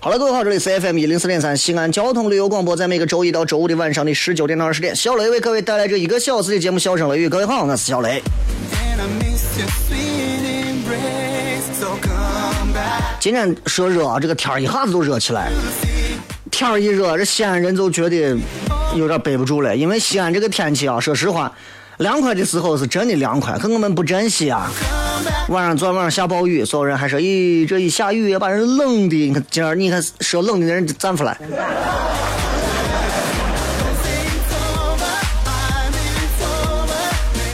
好了，各位好，这里是 FM 一零四点三西安交通旅游广播，在每个周一到周五的晚上的十九点到二十点，小雷为各位带来这一个小时的节目《笑声雷雨》。各位好，我是小雷。今天说热，啊这个天儿一下子都热起来。天儿一热，这西安人就觉得有点背不住了，因为西安这个天气啊，说实话，凉快的时候是真的凉快，可我们不珍惜啊。晚上昨晚上下暴雨，所有人还说：“咦，这一下雨也把人冷的。”你看今儿，你看说冷的人站出来，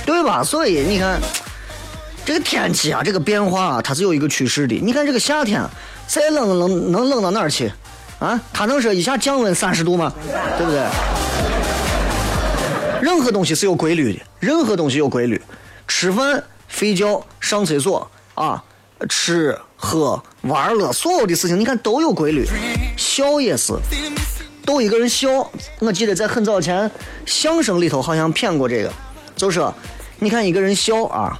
对吧？所以你看，这个天气啊，这个变化啊，它是有一个趋势的。你看这个夏天，再冷冷能冷到哪儿去？啊，它能说一下降温三十度吗？对不对？任何东西是有规律的，任何东西有规律，吃饭。睡觉、上厕所啊，吃喝玩乐，所有的事情你看都有规律。笑也是，逗一个人笑。我记得在很早前相声里头好像骗过这个，就说你看一个人笑啊，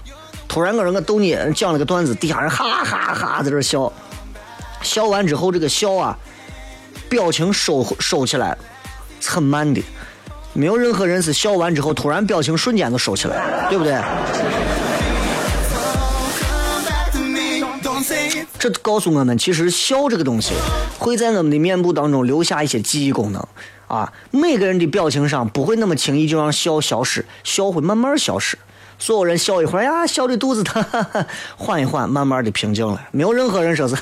突然我说我逗你讲了个段子，底下人哈哈哈在这笑，笑完之后这个笑啊，表情收收起来，很慢的，没有任何人是笑完之后突然表情瞬间就收起来，对不对？这告诉我们，其实笑这个东西会在我们的面部当中留下一些记忆功能啊。每个人的表情上不会那么轻易就让笑消失，笑会慢慢消失。所有人笑一会儿呀，笑的肚子疼，缓一缓，慢慢的平静了。没有任何人说是。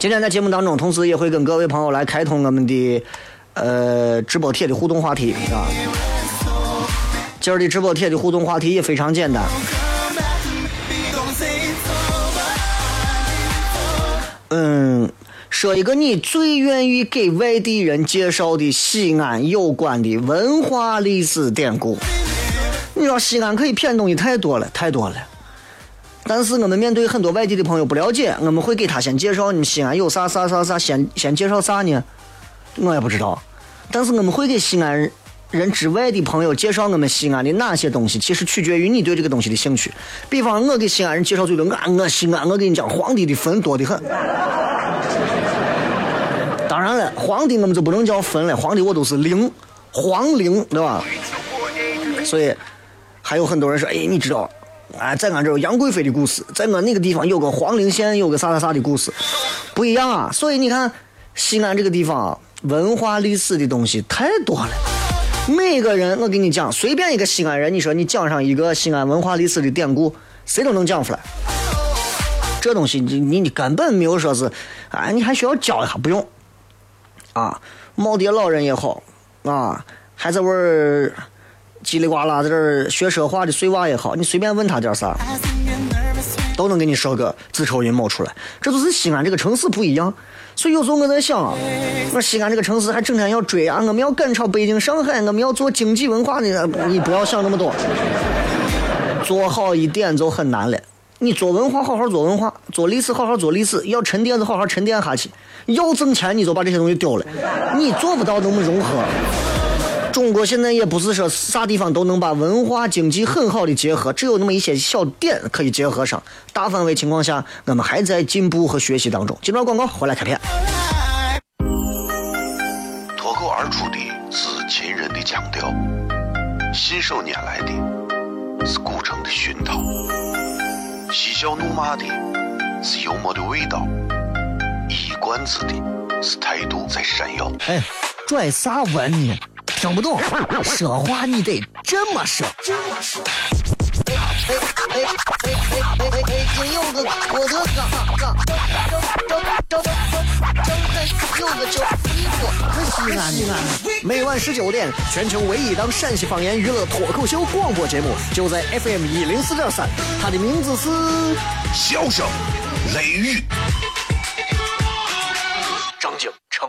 今天在节目当中，同时也会跟各位朋友来开通我们的呃直播贴的互动话题啊。今儿的直播贴的互动话题也非常简单。嗯，说一个你最愿意给外地人介绍的西安有关的文化历史典故。你说西安可以骗东西太多了，太多了。但是我们面对很多外地的朋友不了解，我们会给他先介绍你们西安有啥啥啥啥，先先介绍啥呢？我也不知道。但是我们会给西安人之外的朋友介绍我们西安的哪些东西，其实取决于你对这个东西的兴趣。比方我给西安人介绍最多，我我西安我跟你讲，皇帝的坟多的很。当然了，皇帝我们就不能叫坟了，皇帝我都是陵，皇陵，对吧？所以还有很多人说，哎，你知道？哎，在俺这有杨贵妃的故事，在我那个地方有个黄陵县有个啥啥啥的故事，不一样啊。所以你看，西安这个地方文化历史的东西太多了。每个人，我跟你讲，随便一个西安人，你说你讲上一个西安文化历史的典故，谁都能讲出来。这东西你你你根本没有说是，哎，你还需要教一下，不用。啊，耄耋老人也好，啊，还在玩。叽里呱啦在这儿学说话的碎娃也好，你随便问他点啥，都能给你说个子丑寅卯出来。这就是西安这个城市不一样。所以有时候我在想啊，我西安这个城市还整天要追啊，我们要赶超北京、上海，我们要做经济文化的，你不要想那么多，做好一点就很难了。你做文化好好做文化，做历史好好做历史，要沉淀子好好沉淀下去，要挣钱你就把这些东西丢了，你做不到那么融合。中国现在也不是说啥地方都能把文化经济很好的结合，只有那么一些小点可以结合上。大范围情况下，我们还在进步和学习当中。进段广告，回来开片。脱口而出的是秦人的腔调，信手拈来的是古城的熏陶，嬉笑怒骂的是幽默的味道，一冠子的是态度在闪耀。哎，拽啥文呢？听不懂，说话你得这么说。哎哎哎哎哎哎哎！金柚子，我的嘎嘎，张张张张张柚子酒，我西安的。每晚十九点，全球唯一档陕西方言娱乐脱口秀广播节目，就在 FM 一零四点三，它的名字是笑声雷雨，张景成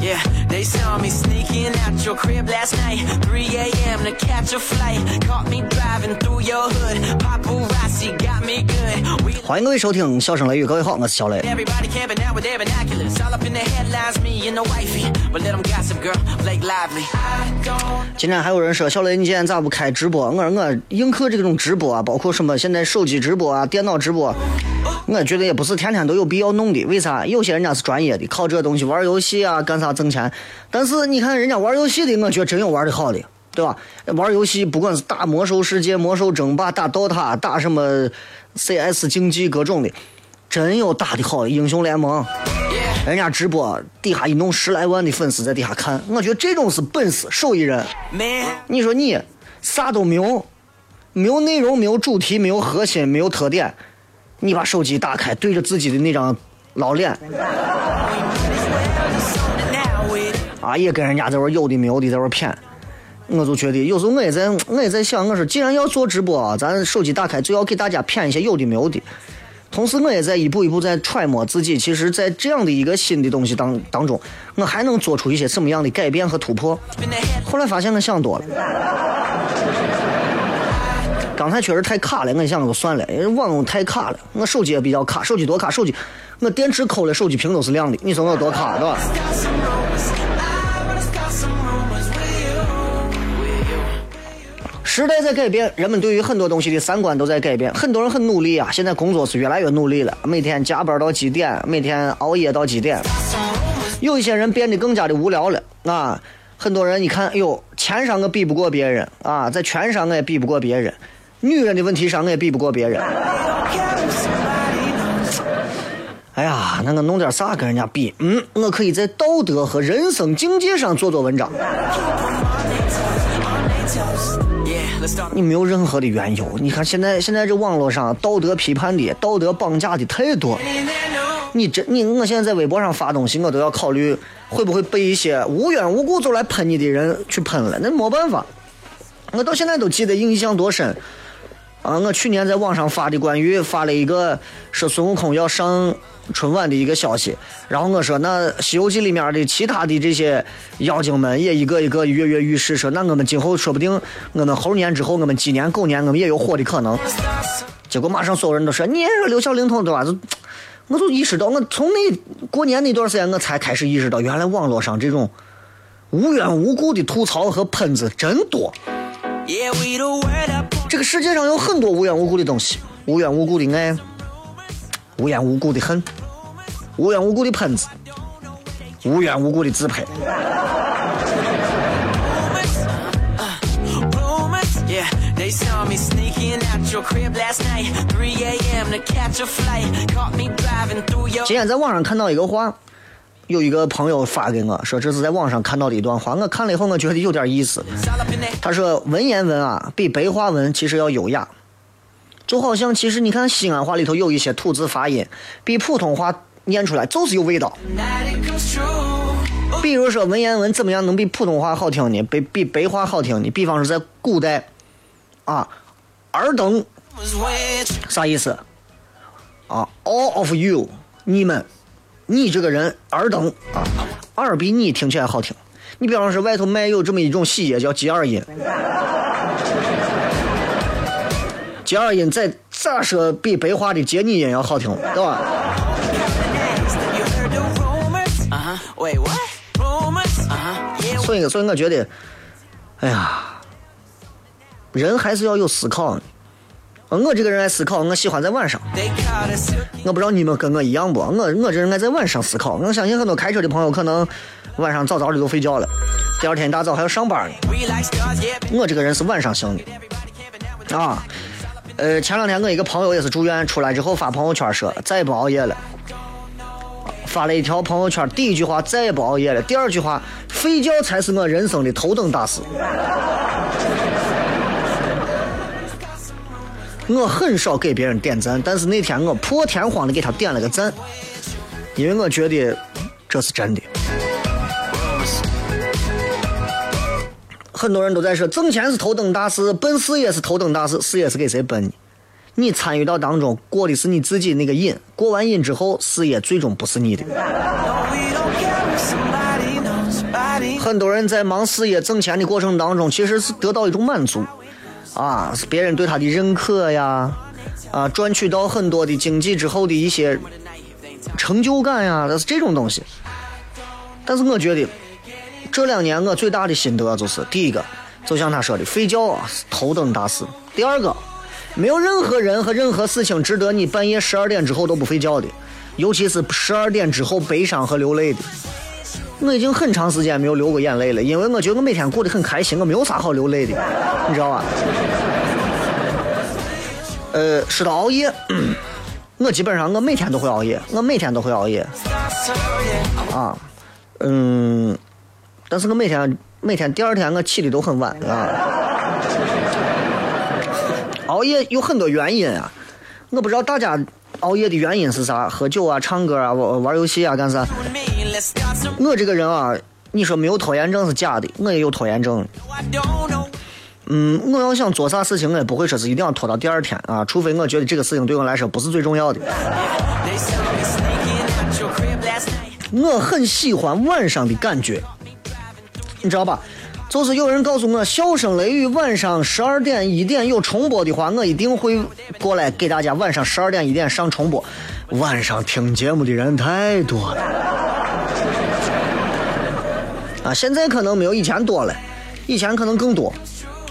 Yeah, they saw me sneaking out your crib last night. 3 a.m. to catch a flight. Caught me driving through your hood. Paparazzi got me good. We 欢迎各位收听《笑声雷雨》，各位好，我是小雷。Everybody camping out with their binoculars. All up in the headlines, me and the wifey. But let them gossip, girl. Blake Lively. I don't 今天还有人说小雷，你今天咋不开直播？我说我映客这种直播啊，包括什么现在手机直播啊、电脑直播，我觉得也不是天天都有必要弄的。为啥？有些人家是专业的，靠这东西玩游戏啊，干啥挣钱。但是你看人家玩游戏的，我觉得真有玩的好的，对吧？玩游戏不管是打魔兽世界、魔兽争霸、打 DOTA、打什么 CS 竞技各种的，真有打的好的英雄联盟。人家直播底下一弄十来万的粉丝在底下看，我觉得这种是本事，手艺人。你说你啥都没有，没有内容，没有主题，没有核心，没有特点，你把手机打开，对着自己的那张老脸啊，也跟人家在玩有的没有的在这儿骗。我就觉得有时候我也在，我也在想，我说既然要做直播啊，咱手机打开就要给大家骗一些有的没有的。同时，我也在一步一步在揣摩自己，其实，在这样的一个新的东西当当中，我还能做出一些什么样的改变和突破。后来发现我想多了，刚才确实太卡了，我想就算了，因为网太卡了，我手机也比较卡，手机多卡，手机我电池抠了，手机屏都是亮的，你说我多卡，对吧？时代在改变，人们对于很多东西的三观都在改变，很多人很努力啊，现在工作是越来越努力了，每天加班到几点，每天熬夜到几点，有一些人变得更加的无聊了啊。很多人你看，哎呦，钱上我比不过别人啊，在权上我也比不过别人，女人的问题上我也比不过别人。哎呀，那我弄点啥跟人家比？嗯，我可以在道德和人生境界上做做文章。你没有任何的缘由。你看现在现在这网络上道德批判的、道德绑架的太多。你这你我现在在微博上发东西，我都要考虑会不会被一些无缘无故就来喷你的人去喷了。那没办法，我到现在都记得印象多深。啊，我去年在网上发的关于发了一个说孙悟空要上春晚的一个消息，然后我说那《西游记》里面的其他的这些妖精们也一个一个跃跃欲试，说那我们今后说不定我们猴年之后，我们鸡年狗年我们也有火的可能。结果马上所有人都说你说六小龄童对吧？就我就意识到，我从那过年那段时间，我才开始意识到，原来网络上这种无缘无故的吐槽和喷子真多。Yeah, we 这个世界上有很多无缘无故的东西，无缘无故的爱，无缘无故的恨，无缘无故的喷子，无缘无故的自拍。rumors. Uh, rumors. Yeah, they saw me sneaking out your crib last night. 3 a.m. to catch a flight. Caught me driving through your 今天在网上看到一个话，有一个朋友发给我说，这是在网上看到的一段话，我看了以后，我觉得有点意思。他说文言文啊，比白话文其实要优雅，就好像其实你看西安话里头有一些吐字发音，比普通话念出来就是有味道。比如说文言文怎么样能比普通话好听呢？比比白话好听呢？比方说在古代，啊，尔等啥意思？啊，all of you，你们，你这个人耳等啊，耳比你听起来好听。你比方说外头卖有这么一种洗液叫接二音，接二音在咋说比白话的接你音要好听，对吧? Uh? Uh. 所以，所以我觉得，哎呀，人还是要有思考的。我这个人爱思考，我喜欢在晚上。我不知道你们跟我一样不？我我这人爱在晚上思考。我相信很多开车的朋友可能晚上早早的都睡觉了，第二天一大早还要上班呢。我这个人是晚上型的啊。呃，前两天我一个朋友也是住院出来之后发朋友圈说再也不熬夜了，发了一条朋友圈，第一句话再也不熬夜了，第二句话睡觉才是我人生的头等大事。我很少给别人点赞，但是那天我破天荒的给他点了个赞，因为我觉得这是真的。很多人都在说挣钱是头等大事，奔事业是头等大事，事业是给谁奔的？你参与到当中，过的是你自己那个瘾，过完瘾之后，事业最终不是你的。很多人在忙事业挣钱的过程当中，其实是得到一种满足，啊，是别人对他的认可呀，啊，赚取到很多的经济之后的一些成就感呀，这是这种东西。但是我觉得，这两年我最大的心得就是，第一个，就像他说的，睡觉啊是头等大事；第二个，没有任何人和任何事情值得你半夜十二点之后都不睡觉的，尤其是十二点之后悲伤和流泪的。我已经很长时间没有流过眼泪了，因为我觉得我每天过得很开心，我没有啥好流泪的，你知道吧？呃，说到熬夜，我基本上我每天都会熬夜，我每天都会熬夜啊，嗯，但是我每天每天第二天我起的都很晚啊。熬夜有很多原因啊，我不知道大家熬夜的原因是啥，喝酒啊、唱歌啊、玩玩游戏啊，干啥？我这个人啊，你说没有拖延症是假的，我也有拖延症。嗯，我要想做啥事情，我也不会说是一定要拖到第二天啊，除非我觉得这个事情对我来说不是最重要的。我很喜欢晚上的感觉，你知道吧？就是有人告诉我，笑声雷雨晚上十二点一点有重播的话，我一定会过来给大家晚上十二点一点上重播。晚上听节目的人太多了，啊，现在可能没有以前多了，以前可能更多，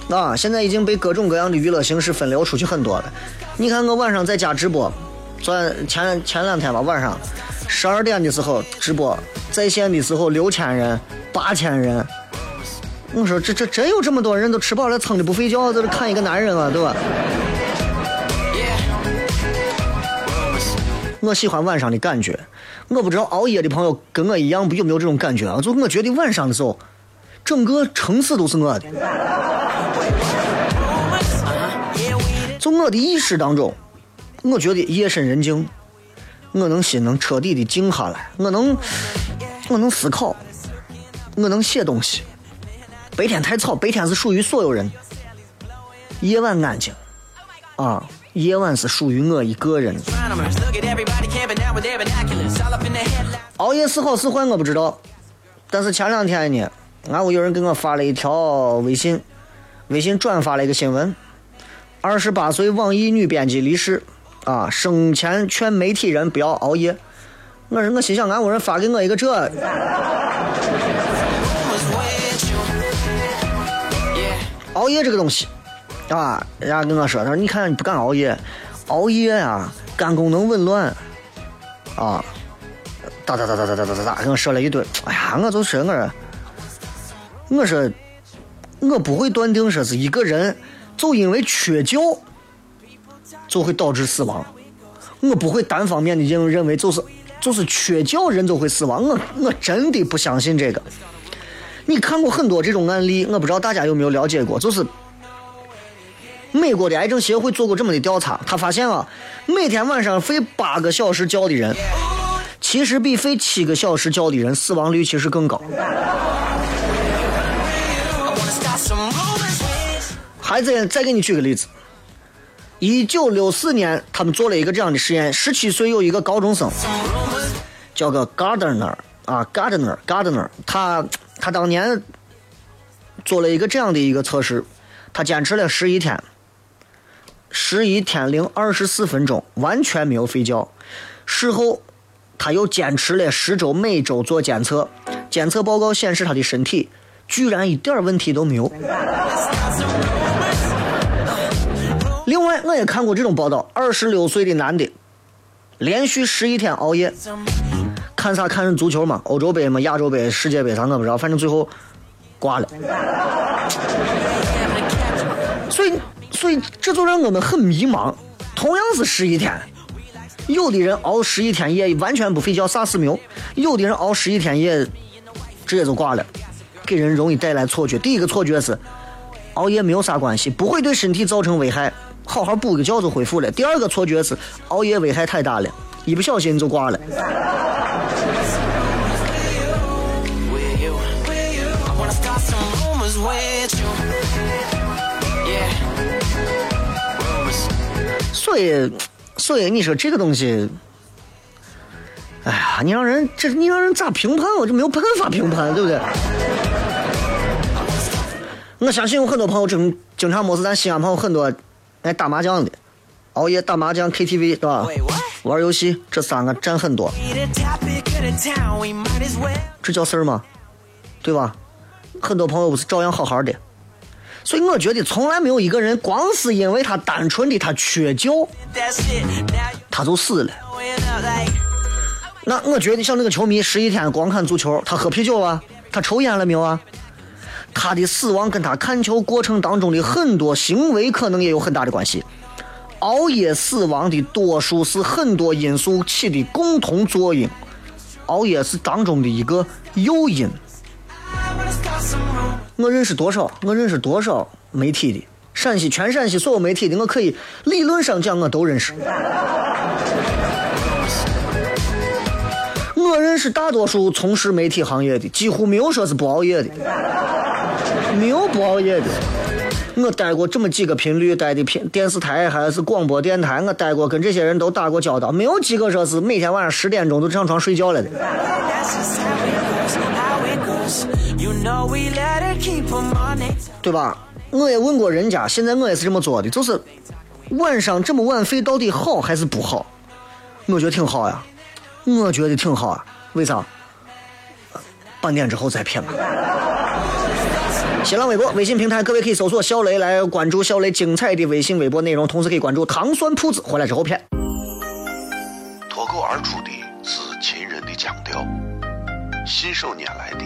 啊，现在已经被各种各样的娱乐形式分流出去很多了。你看我晚上在家直播，昨前前两天吧，晚上十二点的时候直播，在线的时候六千人、八千人。我说这这真有这么多人都吃饱了撑的不睡觉，在这看一个男人啊，对吧？我喜欢晚上的感觉，我不知道熬夜的朋友跟我一样有没有这种感觉啊？就我觉得晚上的时候，整个城市都是我的。Rumors, uh-huh. Yeah, we did. 从我的意识当中，我觉得夜深人静，我能心能彻底的静下来，我能，我能思考，我能写东西。白天太吵，白天是属于所有人，夜晚安静，啊，夜晚是属于我一个人.熬夜是好是坏我不知道，但是前两天呢，俺屋有人给我发了一条微信，微信转发了一个新闻：二十八岁网易女编辑离世，啊，生前劝媒体人不要熬夜。我说我心想，俺屋人发给我一个这. 熬夜这个东西，啊，人家跟我说，他说你看你不敢熬夜，熬夜啊，肝功能紊乱，啊，哒哒哒哒哒哒哒哒哒，跟我说了一堆。哎呀，我就说我说，我说我不会断定说是一个人就因为缺觉就会导致死亡，我不会单方面的认认为就是就是缺觉人就会死亡，我我真的不相信这个。你看过很多这种案例，我不知道大家有没有了解过，就是美国的癌症协会做过这么的调查，他发现啊，每天晚上睡八个小时觉的人，其实比睡七个小时觉的人死亡率其实更高。孩子再再给你举个例子，一九六四年他们做了一个这样的实验，十七岁有一个高中生，叫个 Gardner 啊，Gardner Gardner，他他当年做了一个这样的一个测试，他坚持了十一天，十一天零二十四分钟，完全没有睡觉。事后，他又坚持了十周，每周做监测，监测报告显示他的身体居然一点问题都没有。另外，我也看过这种报道，二十六岁的男的，连续十一天熬夜，看啥？看足球嘛，欧洲杯嘛，亚洲杯、世界杯啥我不知道，反正最后挂了。所以，这就让我们很迷茫。同样是十一天，有的人熬十一天夜完全不睡觉，啥事没有；有的人熬十一天夜直接就挂了，给人容易带来错觉。第一个错觉是熬夜没有啥关系，不会对身体造成危害，好好补个觉就恢复了。第二个错觉是熬夜危害太大了，一不小心就挂了。所以，所以你说这个东西，哎呀，你让人这你让人咋评判？我就没有办法评判，对不对？我相信有很多朋友经经常没事，咱西安朋友很多爱打麻将的，熬夜打麻将、KTV 对吧？玩游戏，这三个占很多.这叫事儿吗？对吧？很多朋友不是照样好好的，所以我觉得从来没有一个人光是因为他单纯的他缺觉，他就死了。那我觉得像那个球迷十一天光看足球，他喝啤酒啊，他抽烟了没有啊？他的死亡跟他看球过程当中的很多行为可能也有很大的关系。熬夜死亡的多数是很多因素起的共同作用，熬夜是当中的一个诱因。我认识多少？我认识多少媒体的？陕西全陕西所有媒体的，我可以理论上讲我都认识。我认识大多数从事媒体行业的，几乎没有说是不熬夜的，没有不熬夜的。我待过这么几个频率，待的频电视台还是广播电台，我待过，跟这些人都打过交道，没有几个说是每天晚上十点钟就上床睡觉了的。对吧？我也问过人家，现在我也是这么做的，就是晚上这么晚睡到底好还是不好？我觉得挺好呀，我觉得挺好啊。为啥？半点之后再骗吧。新浪微博、微信平台，各位可以搜索“小雷”来关注小雷精彩的微信、微博内容，同时可以关注糖蒜铺子。回来之后骗。脱口而出的是秦人的腔调，信手拈来的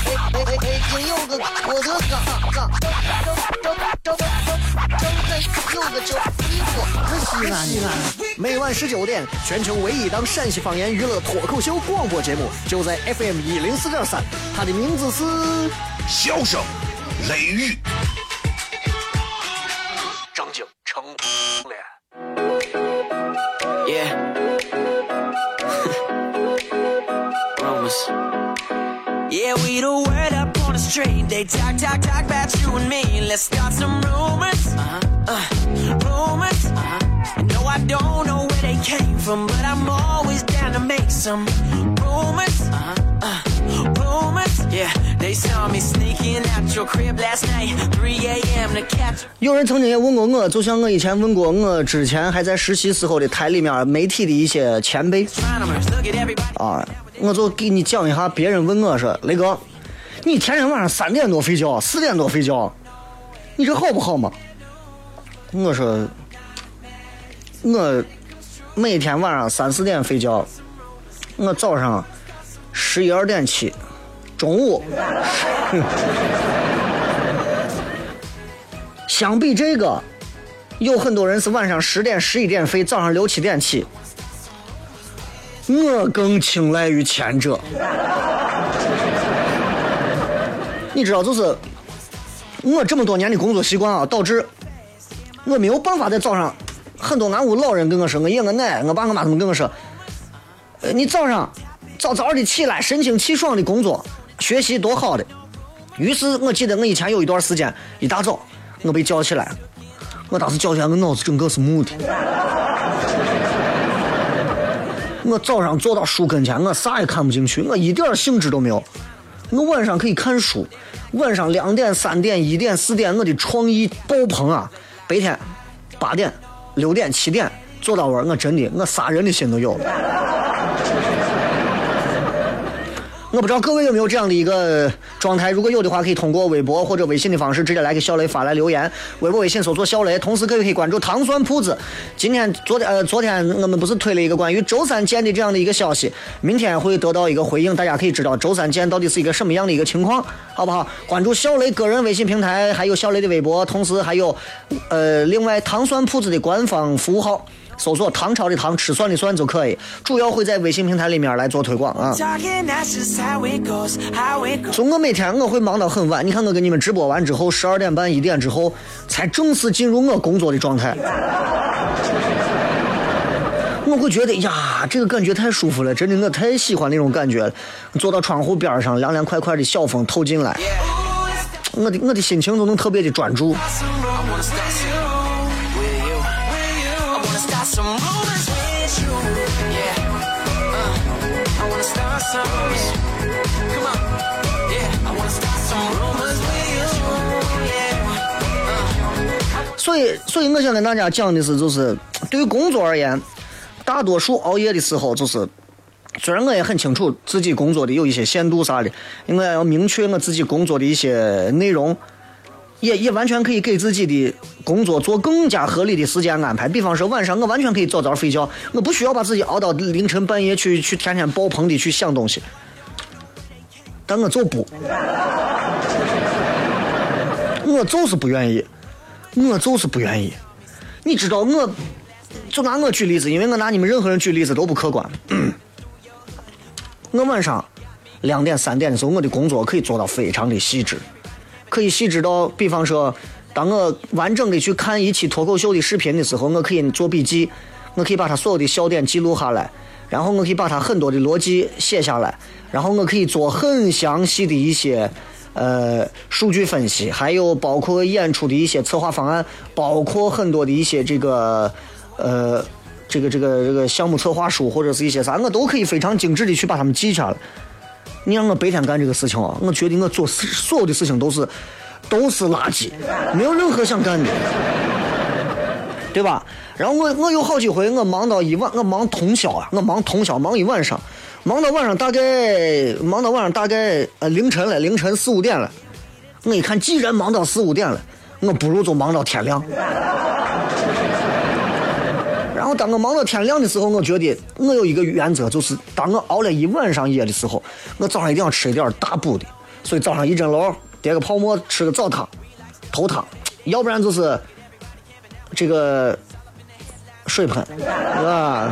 哎哎哎，今有个我的嘎嘎，张张张张张有个叫衣服。西安，西安，每晚十九点，全球唯一当陕西方言娱乐脱口秀广播节目，就在 FM 一零四点三，它的名字是。笑声、雷雨，street. They talk, talk, talk about you and me. Let's start some rumors. Uh-huh. Uh, rumors. Uh-huh. No, I don't know where they came from, but I'm always down to make some rumors. Uh-huh. Uh, rumors. Yeah, they saw me sneaking out your crib last night, 3 a.m. to catch. 有人曾经也问过我，就像我以前问过我之前还在实习时候的台里面媒体的一些前辈.啊，我就给你讲一下别人问我说：“雷哥，你天天晚上三点多睡觉，四点多睡觉，你这好不好嘛？”我说：“我每天晚上三四点睡觉，我早上十一二点起，中午。相比这个，有很多人是晚上十点、十一点睡，早上六七点起，我更青睐于前者。你知道，就是我这么多年的工作习惯啊，导致我没有办法在早上，很多俺屋老人跟我说，我爷我奶我爸我妈他们跟我说，你早上早早的起来，神清气爽的工作学习多好的。于是我记得我以前有一段时间，一大早我被叫起来，我当时叫起来，我脑子整个是木的。我早上坐到书跟前，我啥也看不进去，我一点兴致都没有。我晚上可以看书，晚上两点、三点、一点、四点，我的创意爆棚啊！白天八点、六点、七点坐到玩，我真的我杀人的心都有了。我不知道各位有没有这样的一个状态，如果有的话，可以通过微博或者微信的方式直接来给小雷发来留言。微博、微信搜索小雷，同时各位可以关注糖酸铺子。今天、昨天、呃，昨天我们不是推了一个关于周三见的这样的一个消息，明天会得到一个回应，大家可以知道周三见到底是一个什么样的一个情况，好不好？关注小雷个人微信平台，还有小雷的微博，同时还有呃，另外糖酸铺子的官方服务号。搜索“唐朝的唐，吃蒜的蒜”就可以，主要会在微信平台里面来做推广啊。所以我每天我会忙到很晚，你看我跟你们直播完之后，十二点半一点之后，才正式进入我工作的状态。我会觉得呀，这个感觉太舒服了，真的，我太喜欢那种感觉了。坐到窗户边上，凉凉快快的小风透进来，我的我的心情都能特别的专注。所以，所以我想跟大家讲的是，就是对于工作而言，大多数熬夜的时候，就是虽然我也很清楚自己工作的有一些限度啥的，应该要明确我自己工作的一些内容，也也完全可以给自己的工作做更加合理的时间安排。比方说晚上我完全可以早早睡觉，我不需要把自己熬到凌晨半夜去去天天爆棚的去想东西，但我就不，我就是不愿意。我就是不愿意。你知道我，就拿我举例子，因为我拿你们任何人举例子都不客观。我晚上两点、三点的时候，我的工作可以做到非常的细致，可以细致到，比方说，当我完整的去看一期脱口秀的视频的时候，我可以做笔记，我可以把它所有的笑点记录下来，然后我可以把它很多的逻辑写下来，然后我可以做很详细的一些。呃，数据分析，还有包括演出的一些策划方案，包括很多的一些这个呃，这个这个这个项目策划书或者是一些啥，我都可以非常精致的去把它们记下来。你让我白天干这个事情啊，我觉得我做事所有的事情都是都是垃圾，没有任何想干的，对吧？然后我我有好几回我忙到一晚，我忙通宵啊，我忙通宵忙一晚上。忙到晚上大概忙到晚上大概呃凌晨了，凌晨四五点了。我一看，既然忙到四五点了，我不如就忙到天亮。然后当我忙到天亮的时候，我觉得我有一个原则，就是当我熬了一晚上夜的时候，我早上一定要吃一点大补的。所以早上一蒸笼，叠个泡沫，吃个早汤、头汤，要不然就是这个水盆，是吧？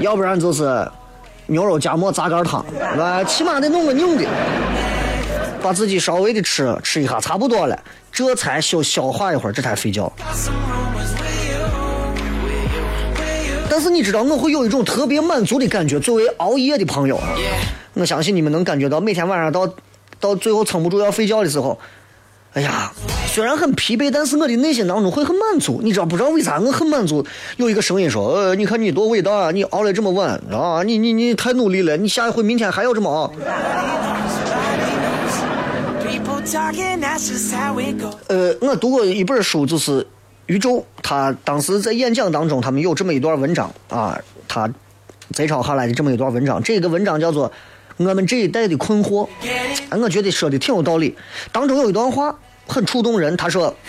要不然就是牛肉夹馍杂干汤，是吧？起码得弄个硬的，把自己稍微的吃吃一下，差不多了，这才消消化一会儿，这才睡觉。但是你知道，我会有一种特别满足的感觉。作为熬夜的朋友，我相信你们能感觉到，每天晚上到到最后撑不住要睡觉的时候，哎呀，虽然很疲惫，但是我的内心当中会很满足。你知道不知道为啥我很满足？有一个声音说：“呃，你看你多伟大啊！你熬了这么晚啊！你你你太努力了！你下一回明天还要这么熬。”呃，我读过一本书，就是宇宙，他当时在演讲当中，他们有这么一段文章啊，他摘抄下来的这么一段文章。这个文章叫做《我们这一代的困惑》，我觉得说的挺有道理。当中有一段话很触动人，他说。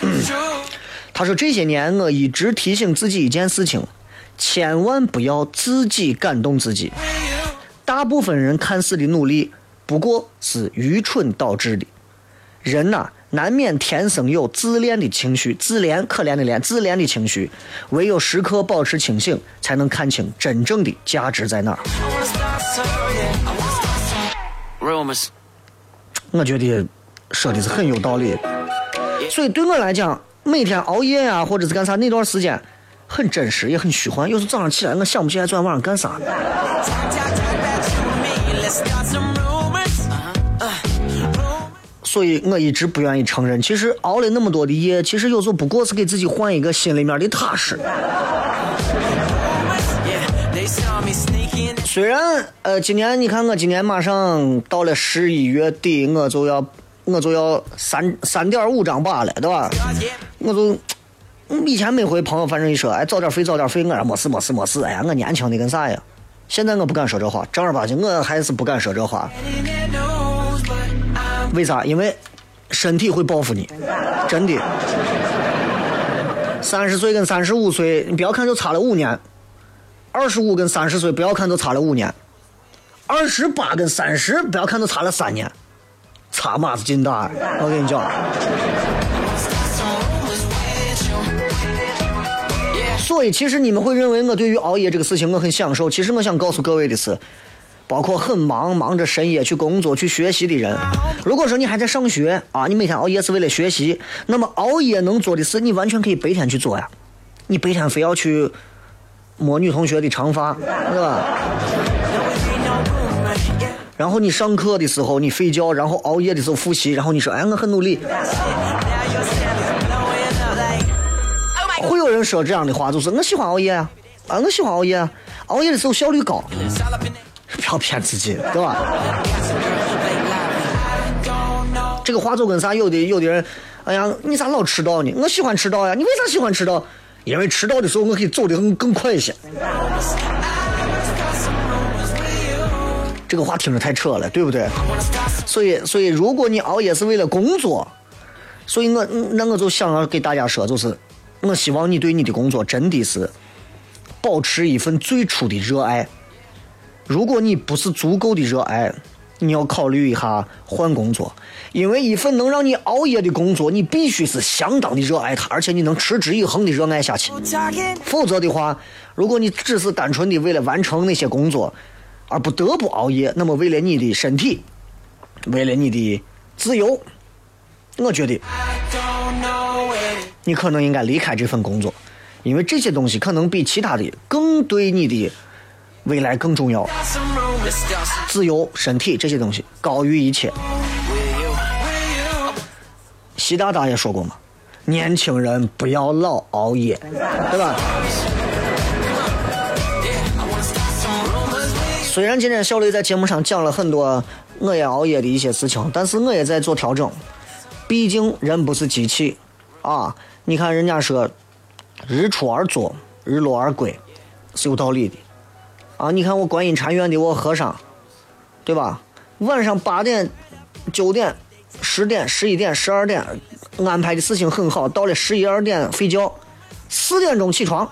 他说：“这些年，我一直提醒自己一件事情，千万不要自己感动自己。大部分人看似的努力，不过是愚蠢导致的。人呐、难免天生有自恋的情绪，自怜可怜的怜，自恋的情绪。唯有时刻保持清醒，才能看清真正的价值在哪儿。我觉得说的是很有道理。所以对我来讲，每天熬夜呀、或者是干啥那段时间，很真实也很虚幻。有时候早上起来，我想不起来昨天晚上干啥。所以我一直不愿意承认，其实熬了那么多的夜，其实有时候不过是给自己换一个心里面的踏实。虽然呃，今年你看我今年马上到了十一月底，我就要我就要三三点五张疤了，对吧？我就以前每回朋友反正一说，哎，早点睡早点睡，我说没事没事没事，哎呀，我年轻的跟啥呀？现在我不敢说这话，正儿八经我还是不敢说这话。为啥？因为身体会报复你，真的。三十岁跟三十五岁，你不要看就差了五年；二十五跟三十岁，不要看就差了五年；二十八跟三十，不要看就差了三年，差码子劲大！我跟你讲，所以其实你们会认为我对于熬夜这个事情我很享受，其实我想告诉各位的是，包括很忙忙着深夜去工作去学习的人，如果说你还在上学啊，你每天熬夜是为了学习，那么熬夜能做的事，你完全可以白天去做呀。你白天非要去摸女同学的长发，对吧？然后你上课的时候你睡觉，然后熬夜的时候复习，然后你说哎我很努力，会有人说这样的话，就是我喜欢熬夜啊，啊我喜欢熬夜啊，熬夜的时候效率高，不要骗自己，对吧？这个话就跟啥？有的有的人，哎呀，你咋老迟到呢？我喜欢迟到呀。你为啥喜欢迟到？因为迟到的时候我可以走得更更快一些。这个话听着太扯了，对不对？所以，所以如果你熬夜是为了工作，所以我那我就想要给大家说，就是我希望你对你的工作真的是保持一份最初的热爱。如果你不是足够的热爱，你要考虑一下换工作，因为一份能让你熬夜的工作，你必须是相当的热爱它，而且你能持之以恒的热爱下去。否则的话，如果你只是单纯的为了完成那些工作，而不得不熬夜，那么为了你的身体，为了你的自由，我觉得你可能应该离开这份工作，因为这些东西可能比其他的更对你的未来更重要。自由、身体这些东西高于一切。习大大也说过嘛，年轻人不要老熬夜，对吧？虽然今天小雷在节目上讲了很多我也熬夜的一些事情，但是我也在做调整。毕竟人不是机器啊！你看人家说“日出而作，日落而归”，是有道理的啊！你看我观音禅院的我和尚，对吧？晚上八点、九点、十点、十一点、十二点安排的事情很好，到了十一二点睡觉，四点钟起床，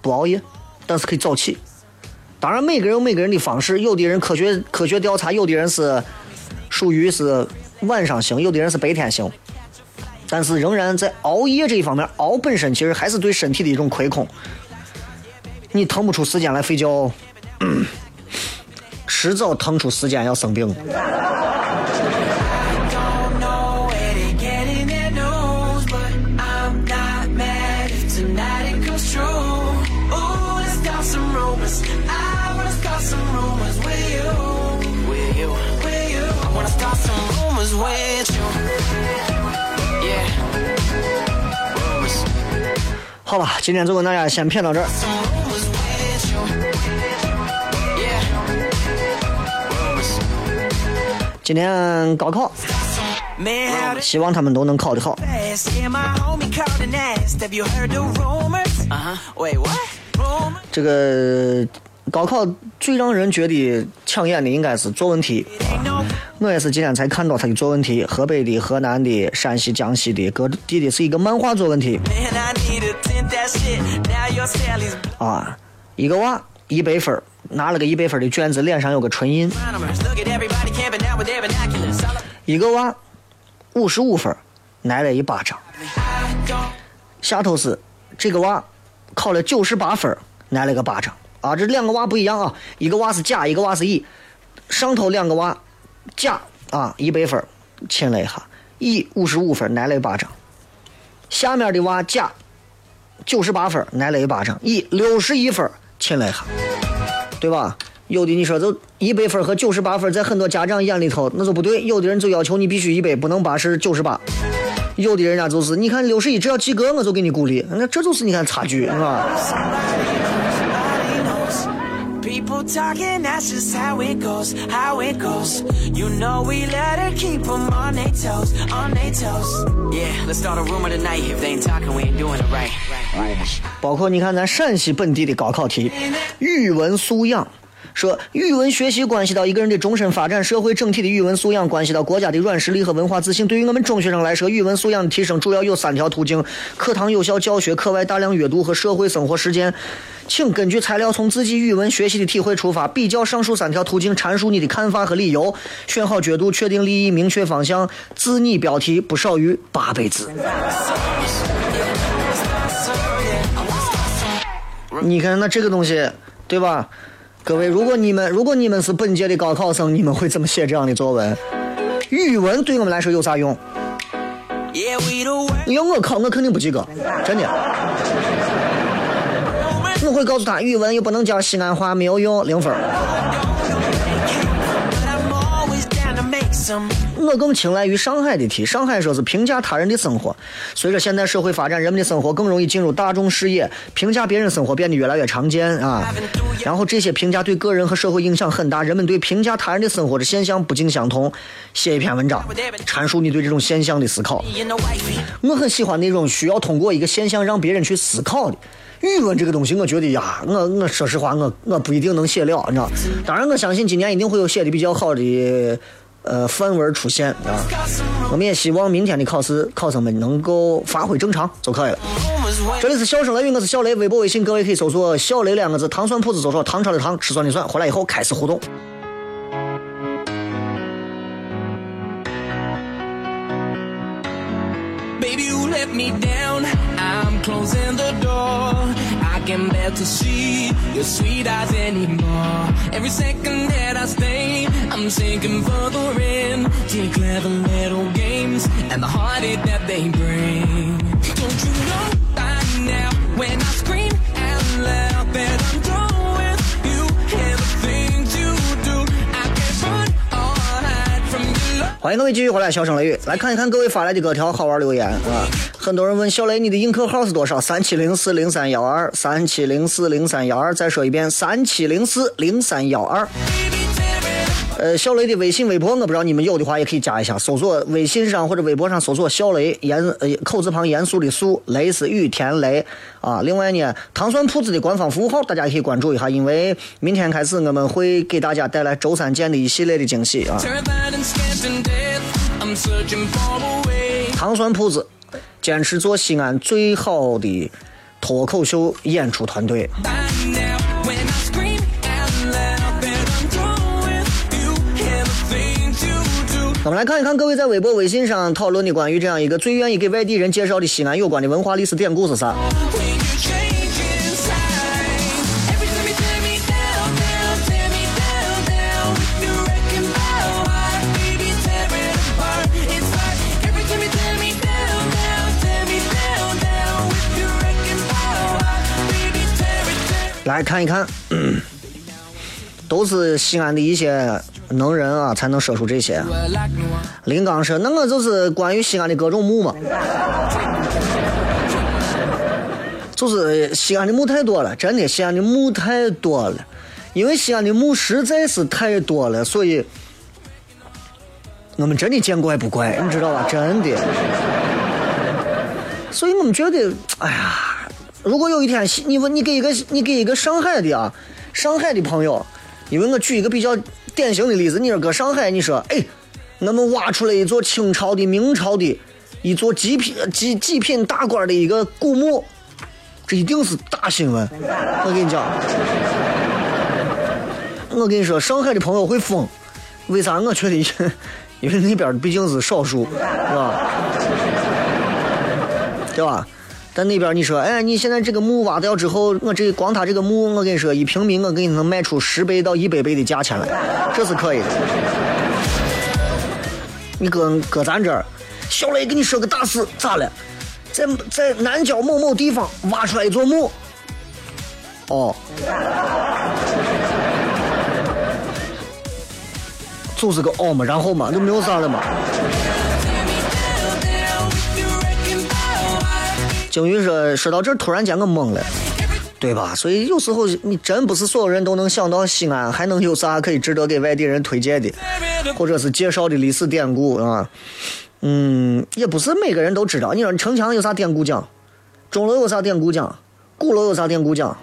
不熬夜，但是可以早起。当然，每个人有每个人的方式，有的人科学科学调查，有的人是属于是晚上型，有的人是白天型。但是仍然在熬夜这一方面，熬本身其实还是对身体的一种亏空。你腾不出时间来睡觉，迟早腾出时间要生病。With you. Yeah. 好吧，今天就跟大家先谝到这儿。今天高考希望他们都能考得好。Uh? 这个高考最让人觉得抢眼的应该是作文题。我也是今天才看到他的作文题河北的河南的山西江西的各地的是一个漫画作文题。啊一个娃一百分拿了个一百分的卷子脸上有个唇印。一个娃五十五分挨了一巴掌。下头是这个娃考了九十八分挨了个巴掌。啊，这两个娃不一样啊，一个娃是甲，一个娃是乙。上头两个娃，甲啊一百分，亲了一下；乙五十五分，挨了一巴掌。下面的娃甲九十八分，挨了一巴掌；乙六十一分，亲了一下，对吧？有的你说就一百分和九十八分，在很多家长眼里头那就不对，有的人就要求你必须一百，不能八十九十八。有的人家就是，你看六十一只要及格，我就给你鼓励。那这就是你看差距，是吧？People talking, that's just how it goes, how it goes. You know we let her keep 'em on their toes, on their toes. Yeah, let's start a rumor tonight. If they ain't talking, we ain't doing it right. 包括你看咱陕西本地的高考题，语文素养。 说语文学习关系到一个人的终身发展，社会整体的语文素养关系到国家的软实力和文化自信。对于我们中学生来说，语文素养的提升主要有三条途径：课堂有效教学、课外大量阅读和社会生活实践。请根据材料从自己语文学习的体会出发，比较上述三条途径，阐述你的看法和理由，选好角度，确定立意，明确方向。自拟标题不少于八百字。你看，那这个东西，对吧？各位，如果你们如果你们是本届的高考生，你们会怎么写这样的作文？语文对我们来说有啥用要我考，我肯定不及格，真的。我会告诉他，语文又不能讲西安话，没有用，零分我更青睐于上海的题。上海说是评价他人的生活。随着现代社会发展，人们的生活更容易进入大众视野，评价别人生活变得越来越常见啊。然后这些评价对个人和社会影响很大，人们对评价他人的生活的现象不尽相同。写一篇文章，阐述你对这种现象的思考。我很喜欢那种需要通过一个现象让别人去思考的。语文这个东西，我觉得呀，我我说实话，我我不一定能写了，你知道。当然，我相信今年一定会有写的比较好的呃范文出现啊。我们也希望明天的考试考生们能够发挥正常就可以了。这里是笑声雷雨，我是小雷，微博、微信各位可以搜索“小雷”两个字，糖蒜铺子搜索唐朝的糖，吃蒜的蒜，回来以后开始互动。Let me down. I'm closing the door. I can bear to see your sweet eyes anymore. Every second that I stay, I'm sinking further in to clever little games and the heartache that they bring. Don't you know by now when I 欢迎各位继续回来，笑声雷雨，来看一看各位发来的各条好玩留言啊！很多人问小雷，你的映客号是多少？三七零四零三幺二，三七零四零三幺二。再说一遍，三七零四零三幺二。呃，小雷的微信、微博，我不知道你们有的话也可以加一下，搜索微信上或者微博上搜索“小雷”，严呃口字旁严肃的肃，雷是雨田雷啊。另外呢，糖蒜铺子的官方服务号大家也可以关注一下，因为明天开始我们会给大家带来周三见的一系列的惊喜啊。糖蒜铺子坚持做西安最好的脱口秀演出团队。我们来看一看各位在微博、微信上讨论的关于这样一个最愿意给外地人介绍的西安有关的文化历史典故是啥？来看一看，都是西安的一些能人啊，才能说出这些。林刚说：“那我就是关于西安的各种墓嘛，就是西安的墓太多了，真的西安的墓太多了，因为西安的墓实在是太多了，所以我们真的见怪不怪，你知道吧？真的，所以我们觉得，哎呀，如果有一天你问你给一个你给一个上海的啊，上海的朋友，因为我举一个比较典型的例子，你说搁上海，你说，哎。”我们挖出来一座清朝的、明朝的一座极品、极极品大官的一个古墓，这一定是大新闻。我跟你讲，我跟你说，上海的朋友会疯，为啥？我觉得 因为那边毕竟是少数，是吧？对吧？但那边你说，哎，你现在这个墓挖掉之后，我这光他这个墓，我跟你说，一平米我给你能卖出十倍到一百倍的价钱来，这是可以的。你搁搁咱这儿，小雷给你说个大事，咋了？在在南郊某某地方挖出来一座墓，哦，就是个哦嘛，然后嘛，就没有啥了嘛。鲸鱼说：“说到这，突然间我懵了，对吧？所以有时候你真不是所有人都能想到西安还能有啥可以值得给外地人推荐的，或者是介绍的历史典故啊。嗯，也不是每个人都知道。你说城墙有啥典故讲？钟楼有啥典故讲？鼓楼有啥典故讲？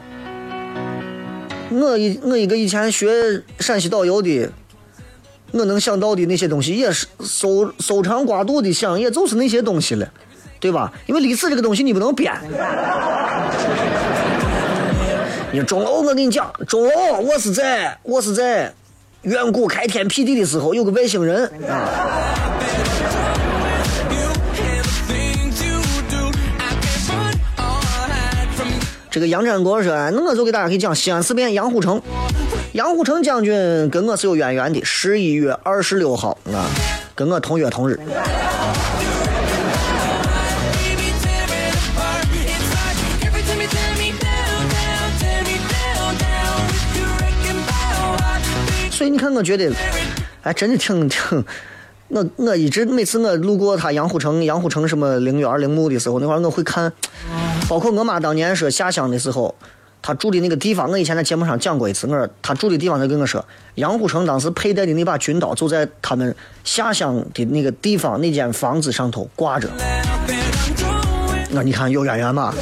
我一我一个以前学陕西导游的，我能想到的那些东西，也是搜搜肠刮肚的想，也就是那些东西了。”对吧？因为历史这个东西你不能编。你钟楼，我跟你讲，钟楼，我是在我是在远古开天辟地的时候有个外星人啊。这个杨占国说，那我就给大家可以讲西安事变，杨虎城，杨虎城将军跟我是有渊源的，十一月二十六号啊，跟我同月同日。所以你看，我觉得，哎，真的挺挺，我我一直每次我路过他杨虎城、杨虎城什么陵园陵墓的时候，那会儿我会看，包括我妈当年说下乡的时候，她住的那个地方，我以前在节目上讲过一次，我说她住的地方，她跟我说，杨虎城当时佩戴的那把军刀就在他们下乡的那个地方那间房子上头挂着，那你看有渊源吗？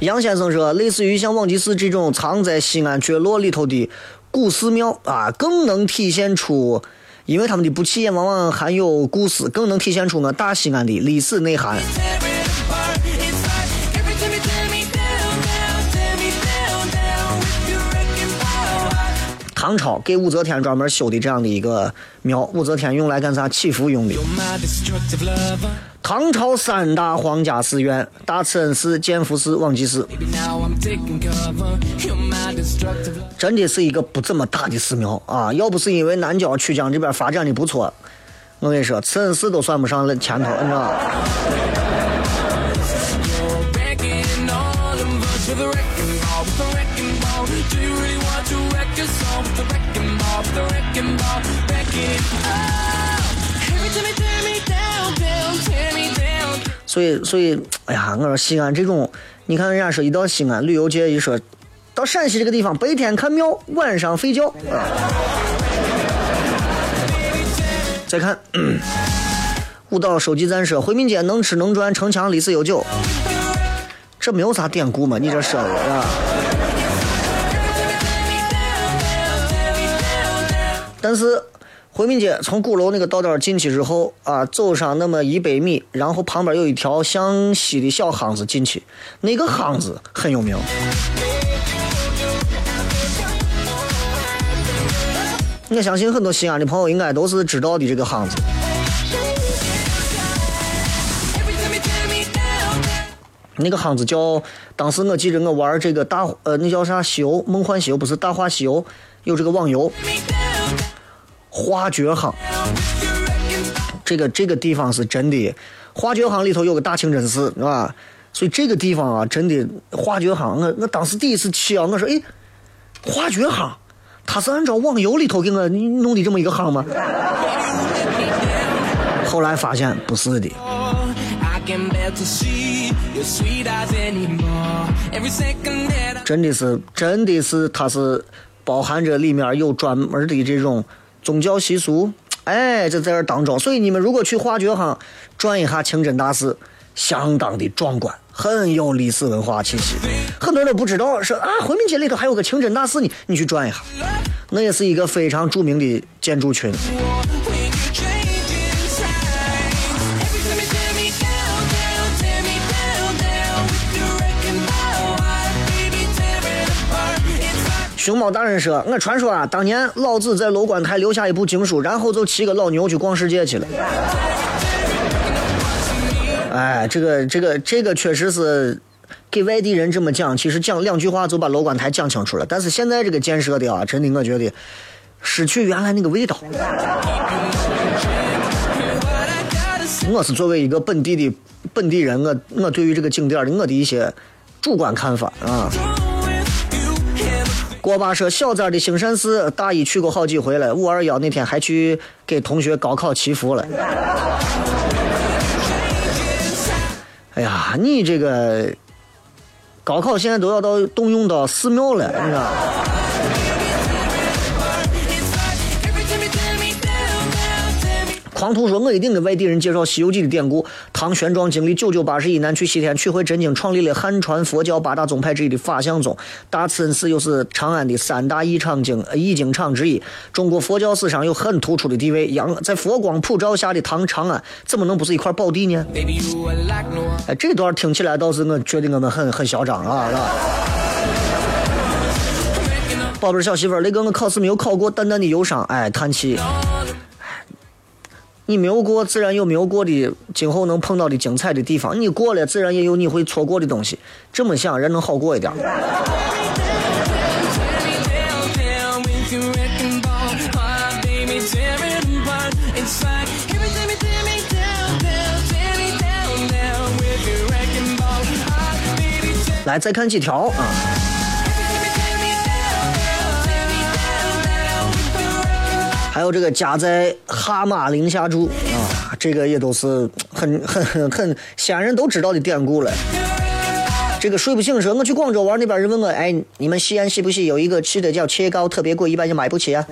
杨先生说，类似于像望吉寺这种藏在西安角落里头的古寺庙啊，更能体现出，因为他们的不起眼往往含有故事，更能体现出我大西安的历史内涵。唐朝给武则天专门修的这样的一个庙，武则天用来干啥祈福用的。唐朝三大皇家寺院：大慈恩寺、建福寺、望济寺。真的是一个不怎么大的寺庙啊！要不是因为南郊曲江这边发展的不错，我跟你说，慈恩寺都算不上前头，你知道吧？所以，所以，哎呀，我说西安这种，你看人家说一到西安旅游界一说，到陕西这个地方，白天看庙，晚上睡觉。再看，舞蹈收集站说回民街能吃能转，城墙历史悠久。这没有啥典故嘛？你这说的啊？但是。回民街从鼓楼那个道道进去之后啊，走上那么一百米，然后旁边有一条向西的小巷子进去，那个巷子很有名。我相信很多西安的朋友应该都是知道的这个巷子。那个巷子叫，当时我记着我玩这个大呃，那叫啥西游梦幻西游，不是大话西游，有这个网游。花觉行，这个这个地方是真的。花觉行里头有个大清真寺，是吧？所以这个地方啊，真的花觉行，我我当时第一次去啊，我说，哎，花觉行，他是按照网游里头给我弄的这么一个行吗？后来发现不是的。真的是，真的是，它是包含着里面有专门的这种。宗教习俗，哎，这在这当中，所以你们如果去化觉巷转一下清真大寺，相当的壮观，很有历史文化气息。很多人都不知道，说啊，回民街里头还有个清真大寺呢，你去转一下，那也是一个非常著名的建筑群。熊猫大人说：“我传说啊，当年老子在楼观台留下一部经书，然后就骑个老牛去逛世界去了。”哎，这个这个这个确实是给外地人这么讲，其实讲两句话就把楼观台讲清楚了。但是现在这个建设的啊，真的我觉得失去原来那个味道。我是作为一个本地的本地人，我我对于这个景点的我的一些主观看法啊。我爸说小寨的兴善寺，大一去过好几回了，五二幺那天还去给同学高考祈福了。哎呀，你这个高考现在都要到动用到寺庙了，你知道？狂徒说：“我一定给外地人介绍《西游记》的典故。唐玄奘经历九九八十一难去西天取回真经，创立了汉传佛教八大宗派之一的法相宗。大慈恩寺又是长安的三大译场经呃译经场之一，中国佛教史上有很突出的地位。阳在佛光普照下的唐长安，怎么能不是一块宝地呢？哎，这段听起来倒是我觉得我们很很嚣张啊，是吧？宝贝儿小媳妇儿，那个我考试没有考过，淡淡的忧伤，哎，叹气。你没有过，自然有没有过的今后能碰到的精彩的地方。你过了，自然也有你会错过的东西。这么想，人能好过一点。来，再看几条啊。还有这个家在蛤蟆林下住啊，这个也都是很很很很西安人都知道的典故了。这个睡不醒的时候，我去广州玩，那边人问我，哎，你们西安喜不喜有一个吃的叫切糕，特别贵，一般就买不起啊。